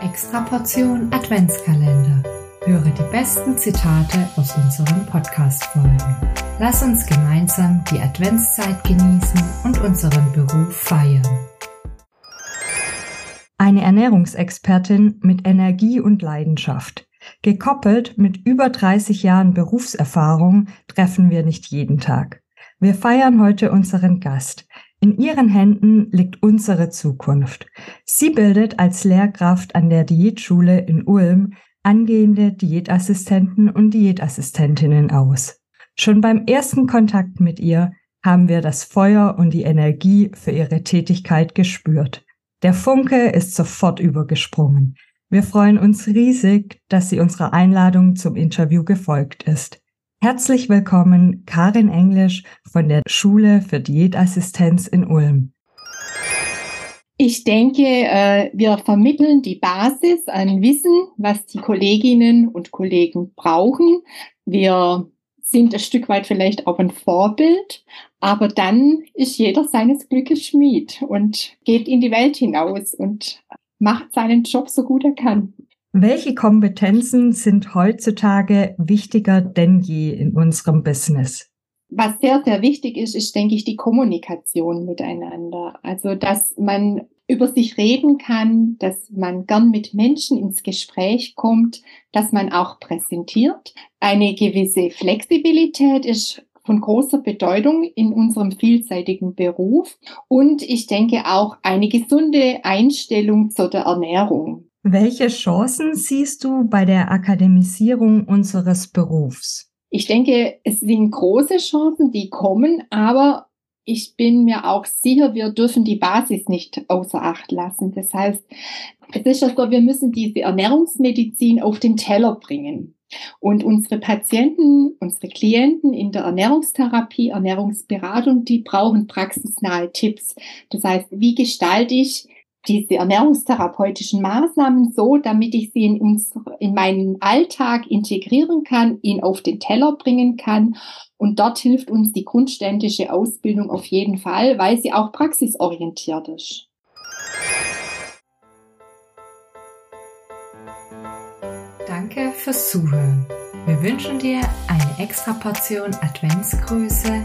Extra Portion Adventskalender. Höre die besten Zitate aus unseren Podcast-Folgen. Lass uns gemeinsam die Adventszeit genießen und unseren Beruf feiern. Eine Ernährungsexpertin mit Energie und Leidenschaft. Gekoppelt mit über 30 Jahren Berufserfahrung treffen wir nicht jeden Tag. Wir feiern heute unseren Gast. In ihren Händen liegt unsere Zukunft. Sie bildet als Lehrkraft an der Diätschule in Ulm angehende Diätassistenten und Diätassistentinnen aus. Schon beim ersten Kontakt mit ihr haben wir das Feuer und die Energie für ihre Tätigkeit gespürt. Der Funke ist sofort übergesprungen. Wir freuen uns riesig, dass sie unserer Einladung zum Interview gefolgt ist. Herzlich willkommen, Karin Englisch von der Schule für Diätassistenz in Ulm. Ich denke, äh, wir vermitteln die Basis an Wissen, was die Kolleginnen und Kollegen brauchen. Wir sind ein Stück weit vielleicht auch ein Vorbild, aber dann ist jeder seines Glückes Schmied und geht in die Welt hinaus und macht seinen Job so gut er kann. Welche Kompetenzen sind heutzutage wichtiger denn je in unserem Business? Was sehr, sehr wichtig ist, ist, denke ich, die Kommunikation miteinander. Also, dass man über sich reden kann, dass man gern mit Menschen ins Gespräch kommt, dass man auch präsentiert. Eine gewisse Flexibilität ist von großer Bedeutung in unserem vielseitigen Beruf und ich denke auch eine gesunde Einstellung zu der Ernährung. Welche Chancen siehst du bei der Akademisierung unseres Berufs? Ich denke, es sind große Chancen, die kommen, aber ich bin mir auch sicher, wir dürfen die Basis nicht außer Acht lassen. Das heißt, es ist ja so, wir müssen diese Ernährungsmedizin auf den Teller bringen. Und unsere Patienten, unsere Klienten in der Ernährungstherapie, Ernährungsberatung, die brauchen praxisnahe Tipps. Das heißt, wie gestalte ich diese ernährungstherapeutischen Maßnahmen so, damit ich sie in, uns, in meinen Alltag integrieren kann, ihn auf den Teller bringen kann. Und dort hilft uns die grundständische Ausbildung auf jeden Fall, weil sie auch praxisorientiert ist. Danke fürs Zuhören. Wir wünschen dir eine extra Portion Adventsgrüße,